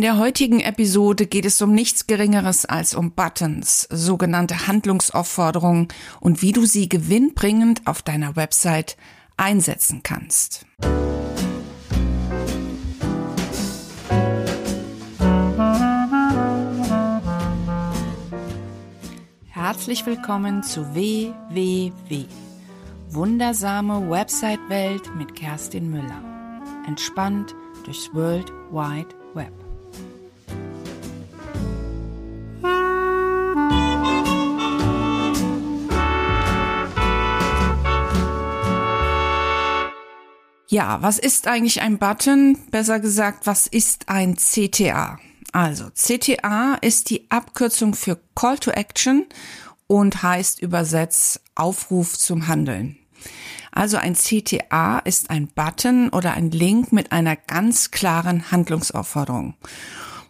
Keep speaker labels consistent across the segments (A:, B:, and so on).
A: In der heutigen Episode geht es um nichts Geringeres als um Buttons, sogenannte Handlungsaufforderungen und wie du sie gewinnbringend auf deiner Website einsetzen kannst. Herzlich willkommen zu WWW. Wundersame Website-Welt mit Kerstin Müller. Entspannt durchs World Wide Web. Ja, was ist eigentlich ein Button? Besser gesagt, was ist ein CTA? Also, CTA ist die Abkürzung für Call to Action und heißt übersetzt Aufruf zum Handeln. Also ein CTA ist ein Button oder ein Link mit einer ganz klaren Handlungsaufforderung.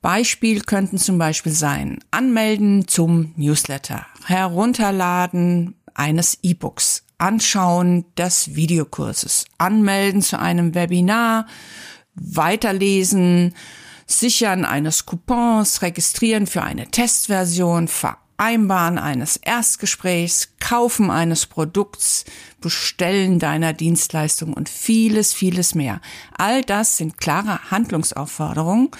A: Beispiel könnten zum Beispiel sein, anmelden zum Newsletter, herunterladen eines E-Books, Anschauen des Videokurses, Anmelden zu einem Webinar, Weiterlesen, Sichern eines Coupons, Registrieren für eine Testversion, Vereinbaren eines Erstgesprächs, Kaufen eines Produkts, Bestellen deiner Dienstleistung und vieles, vieles mehr. All das sind klare Handlungsaufforderungen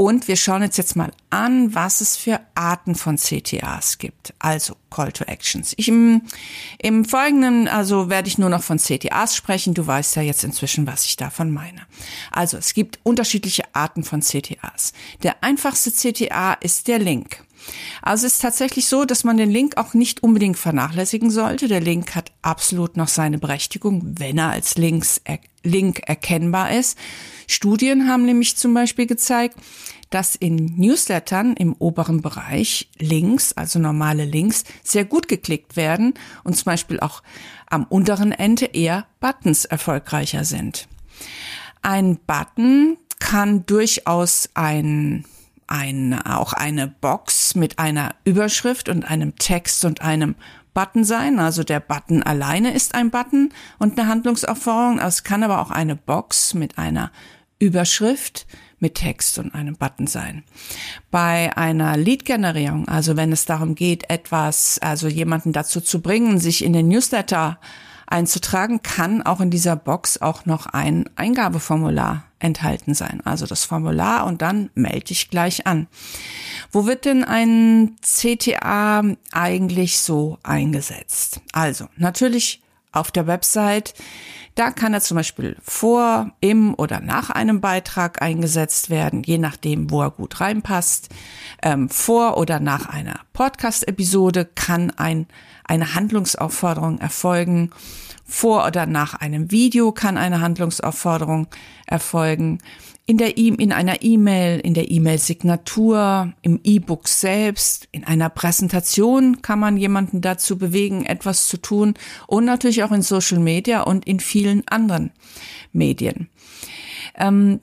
A: und wir schauen uns jetzt mal an, was es für Arten von CTAs gibt. Also Call to Actions. Ich, im, Im Folgenden, also werde ich nur noch von CTAs sprechen. Du weißt ja jetzt inzwischen, was ich davon meine. Also es gibt unterschiedliche Arten von CTAs. Der einfachste CTA ist der Link. Also es ist tatsächlich so, dass man den Link auch nicht unbedingt vernachlässigen sollte. Der Link hat absolut noch seine Berechtigung, wenn er als Links, Link erkennbar ist. Studien haben nämlich zum Beispiel gezeigt, dass in Newslettern im oberen Bereich Links, also normale Links, sehr gut geklickt werden und zum Beispiel auch am unteren Ende eher Buttons erfolgreicher sind. Ein Button kann durchaus ein ein, auch eine Box mit einer Überschrift und einem Text und einem Button sein. Also der Button alleine ist ein Button und eine Handlungsaufforderung. Es kann aber auch eine Box mit einer Überschrift mit Text und einem Button sein. Bei einer Lead-Generierung, also wenn es darum geht, etwas, also jemanden dazu zu bringen, sich in den Newsletter einzutragen, kann auch in dieser Box auch noch ein Eingabeformular enthalten sein. Also das Formular und dann melde dich gleich an. Wo wird denn ein CTA eigentlich so eingesetzt? Also natürlich auf der Website. Da kann er zum Beispiel vor, im oder nach einem Beitrag eingesetzt werden, je nachdem, wo er gut reinpasst. Ähm, vor oder nach einer Podcast-Episode kann ein, eine Handlungsaufforderung erfolgen. Vor oder nach einem Video kann eine Handlungsaufforderung erfolgen. In der e in einer E-Mail, in der E-Mail-Signatur, im E-Book selbst, in einer Präsentation kann man jemanden dazu bewegen, etwas zu tun und natürlich auch in Social Media und in vielen anderen Medien. Ähm,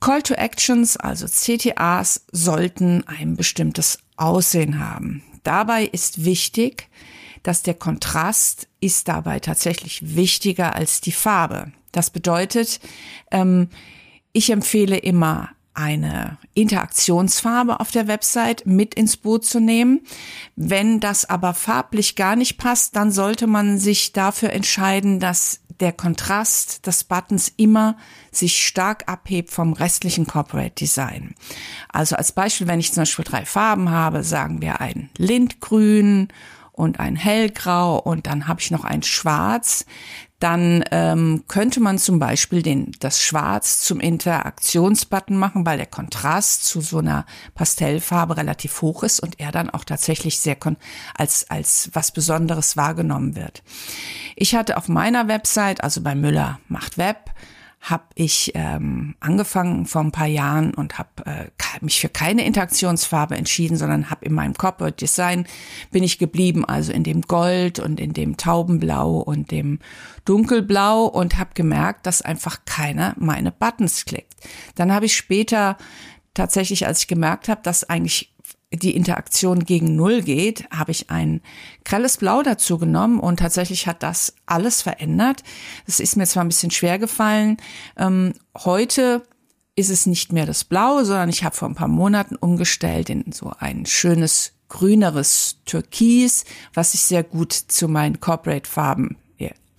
A: Call to Actions, also CTAs, sollten ein bestimmtes Aussehen haben. Dabei ist wichtig, dass der Kontrast ist dabei tatsächlich wichtiger als die Farbe. Das bedeutet, ähm, ich empfehle immer eine Interaktionsfarbe auf der Website mit ins Boot zu nehmen. Wenn das aber farblich gar nicht passt, dann sollte man sich dafür entscheiden, dass der Kontrast des Buttons immer sich stark abhebt vom restlichen Corporate Design. Also als Beispiel, wenn ich zum Beispiel drei Farben habe, sagen wir ein Lindgrün und ein hellgrau und dann habe ich noch ein schwarz, dann ähm, könnte man zum Beispiel den, das Schwarz zum Interaktionsbutton machen, weil der Kontrast zu so einer Pastellfarbe relativ hoch ist und er dann auch tatsächlich sehr als, als was Besonderes wahrgenommen wird. Ich hatte auf meiner Website, also bei Müller macht Web, habe ich ähm, angefangen vor ein paar Jahren und habe äh, mich für keine Interaktionsfarbe entschieden, sondern habe in meinem Corporate Design bin ich geblieben, also in dem Gold und in dem Taubenblau und dem Dunkelblau und habe gemerkt, dass einfach keiner meine Buttons klickt. Dann habe ich später tatsächlich, als ich gemerkt habe, dass eigentlich die Interaktion gegen Null geht, habe ich ein grelles Blau dazu genommen und tatsächlich hat das alles verändert. Das ist mir zwar ein bisschen schwer gefallen. Ähm, heute ist es nicht mehr das Blaue, sondern ich habe vor ein paar Monaten umgestellt in so ein schönes grüneres Türkis, was sich sehr gut zu meinen Corporate-Farben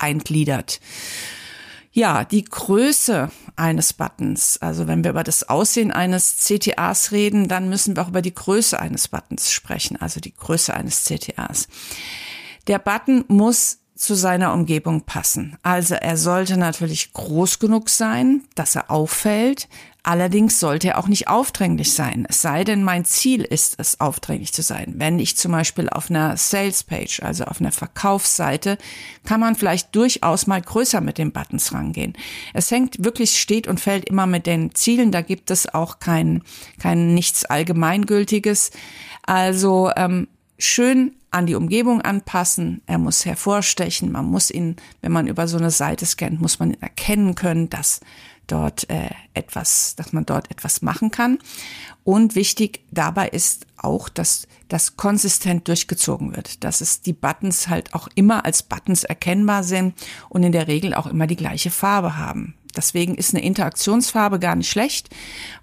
A: eingliedert. Ja, die Größe eines Buttons, also wenn wir über das Aussehen eines CTAs reden, dann müssen wir auch über die Größe eines Buttons sprechen, also die Größe eines CTAs. Der Button muss zu seiner Umgebung passen. Also er sollte natürlich groß genug sein, dass er auffällt. Allerdings sollte er auch nicht aufdringlich sein. Es sei denn, mein Ziel ist es, aufdringlich zu sein. Wenn ich zum Beispiel auf einer Sales Page, also auf einer Verkaufsseite, kann man vielleicht durchaus mal größer mit den Buttons rangehen. Es hängt wirklich steht und fällt immer mit den Zielen. Da gibt es auch kein, kein nichts Allgemeingültiges. Also ähm, schön an die Umgebung anpassen. Er muss hervorstechen. Man muss ihn, wenn man über so eine Seite scannt, muss man erkennen können, dass dort äh, etwas, dass man dort etwas machen kann. Und wichtig dabei ist auch, dass das konsistent durchgezogen wird, dass es die Buttons halt auch immer als Buttons erkennbar sind und in der Regel auch immer die gleiche Farbe haben. Deswegen ist eine Interaktionsfarbe gar nicht schlecht,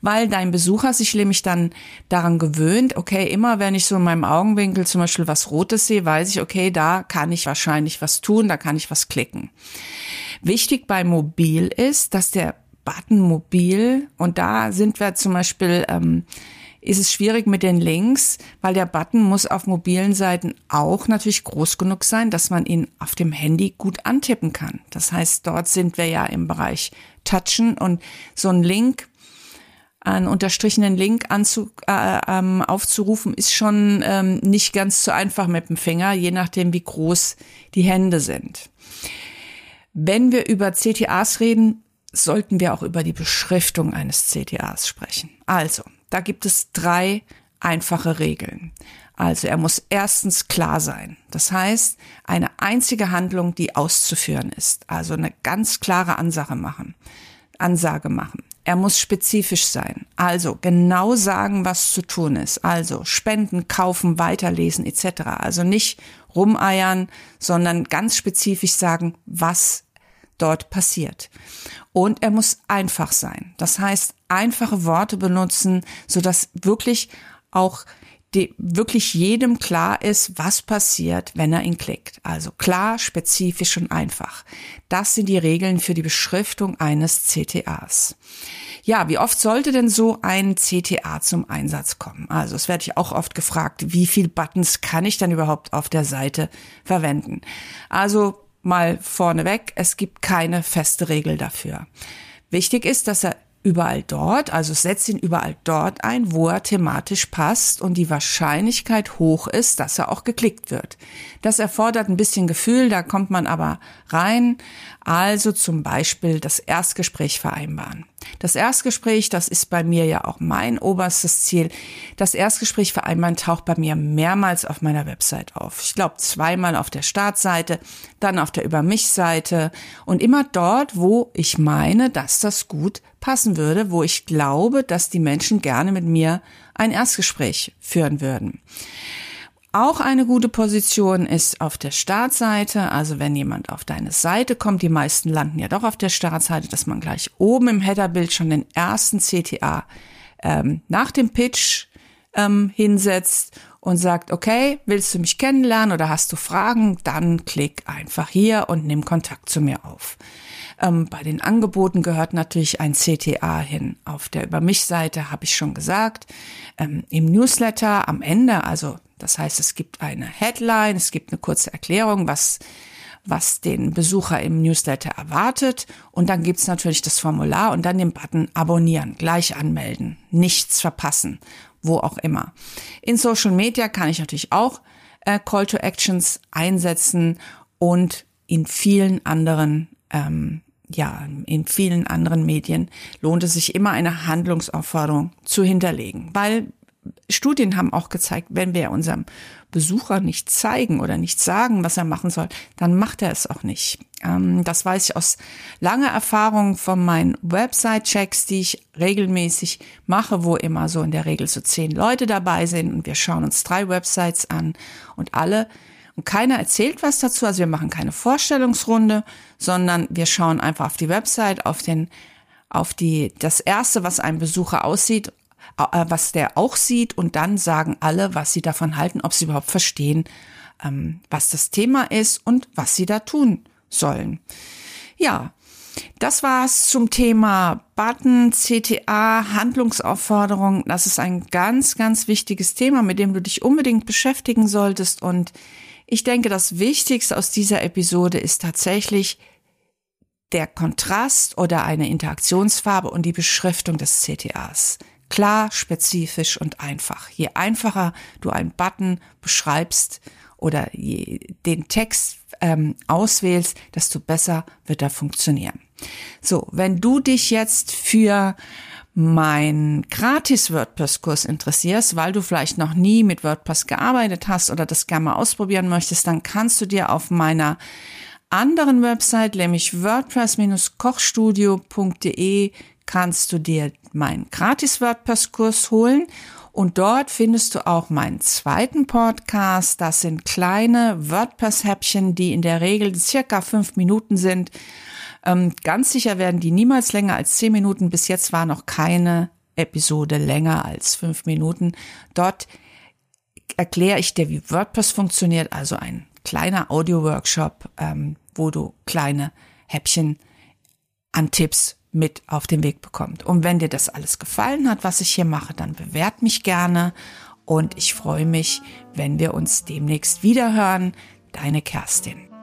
A: weil dein Besucher sich nämlich dann daran gewöhnt, okay, immer wenn ich so in meinem Augenwinkel zum Beispiel was Rotes sehe, weiß ich, okay, da kann ich wahrscheinlich was tun, da kann ich was klicken. Wichtig bei Mobil ist, dass der Button mobil und da sind wir zum Beispiel ähm, ist es schwierig mit den Links, weil der Button muss auf mobilen Seiten auch natürlich groß genug sein, dass man ihn auf dem Handy gut antippen kann. Das heißt, dort sind wir ja im Bereich Touchen und so ein Link, einen unterstrichenen Link anzu, äh, ähm, aufzurufen, ist schon ähm, nicht ganz so einfach mit dem Finger, je nachdem, wie groß die Hände sind. Wenn wir über CTAs reden, sollten wir auch über die Beschriftung eines CTAs sprechen. Also, da gibt es drei einfache Regeln. Also er muss erstens klar sein. Das heißt, eine einzige Handlung, die auszuführen ist. Also eine ganz klare Ansage machen. Ansage machen. Er muss spezifisch sein. Also genau sagen, was zu tun ist. Also spenden, kaufen, weiterlesen etc. Also nicht rumeiern, sondern ganz spezifisch sagen, was dort passiert. Und er muss einfach sein. Das heißt, einfache Worte benutzen, so dass wirklich auch die, wirklich jedem klar ist, was passiert, wenn er ihn klickt. Also klar, spezifisch und einfach. Das sind die Regeln für die Beschriftung eines CTAs. Ja, wie oft sollte denn so ein CTA zum Einsatz kommen? Also es werde ich auch oft gefragt, wie viel Buttons kann ich dann überhaupt auf der Seite verwenden? Also mal vorneweg, es gibt keine feste Regel dafür. Wichtig ist, dass er überall dort, also setzt ihn überall dort ein, wo er thematisch passt und die Wahrscheinlichkeit hoch ist, dass er auch geklickt wird. Das erfordert ein bisschen Gefühl, da kommt man aber rein. Also zum Beispiel das Erstgespräch vereinbaren. Das Erstgespräch, das ist bei mir ja auch mein oberstes Ziel. Das Erstgespräch vereinbaren taucht bei mir mehrmals auf meiner Website auf. Ich glaube zweimal auf der Startseite, dann auf der Über mich Seite und immer dort, wo ich meine, dass das gut passen würde, wo ich glaube, dass die Menschen gerne mit mir ein Erstgespräch führen würden. Auch eine gute Position ist auf der Startseite, also wenn jemand auf deine Seite kommt, die meisten landen ja doch auf der Startseite, dass man gleich oben im Headerbild schon den ersten CTA ähm, nach dem Pitch ähm, hinsetzt und sagt, okay, willst du mich kennenlernen oder hast du Fragen, dann klick einfach hier und nimm Kontakt zu mir auf. Ähm, bei den Angeboten gehört natürlich ein CTA hin. Auf der Über mich Seite habe ich schon gesagt. Ähm, Im Newsletter am Ende, also das heißt, es gibt eine Headline, es gibt eine kurze Erklärung, was was den Besucher im Newsletter erwartet. Und dann gibt's natürlich das Formular und dann den Button Abonnieren, gleich anmelden, nichts verpassen, wo auch immer. In Social Media kann ich natürlich auch äh, Call to Actions einsetzen und in vielen anderen ähm, ja, in vielen anderen Medien lohnt es sich immer eine Handlungsaufforderung zu hinterlegen, weil Studien haben auch gezeigt, wenn wir unserem Besucher nicht zeigen oder nicht sagen, was er machen soll, dann macht er es auch nicht. Ähm, das weiß ich aus langer Erfahrung von meinen Website-Checks, die ich regelmäßig mache, wo immer so in der Regel so zehn Leute dabei sind und wir schauen uns drei Websites an und alle und keiner erzählt was dazu. Also wir machen keine Vorstellungsrunde, sondern wir schauen einfach auf die Website, auf den auf die, das erste, was ein Besucher aussieht, was der auch sieht und dann sagen alle, was sie davon halten, ob sie überhaupt verstehen, ähm, was das Thema ist und was sie da tun sollen. Ja, das war's zum Thema Button, CTA, Handlungsaufforderung. Das ist ein ganz, ganz wichtiges Thema, mit dem du dich unbedingt beschäftigen solltest. Und ich denke, das Wichtigste aus dieser Episode ist tatsächlich der Kontrast oder eine Interaktionsfarbe und die Beschriftung des CTAs. Klar, spezifisch und einfach. Je einfacher du einen Button beschreibst oder den Text ähm, auswählst, desto besser wird er funktionieren. So, wenn du dich jetzt für mein gratis WordPress-Kurs interessierst, weil du vielleicht noch nie mit WordPress gearbeitet hast oder das gerne mal ausprobieren möchtest, dann kannst du dir auf meiner anderen Website, nämlich WordPress-kochstudio.de, kannst du dir meinen gratis WordPress-Kurs holen und dort findest du auch meinen zweiten Podcast. Das sind kleine WordPress-Häppchen, die in der Regel circa fünf Minuten sind. Ähm, ganz sicher werden die niemals länger als zehn Minuten. Bis jetzt war noch keine Episode länger als fünf Minuten. Dort erkläre ich dir, wie WordPress funktioniert, also ein kleiner Audio-Workshop, ähm, wo du kleine Häppchen an Tipps mit auf den Weg bekommt. Und wenn dir das alles gefallen hat, was ich hier mache, dann bewert mich gerne und ich freue mich, wenn wir uns demnächst wieder hören. Deine Kerstin.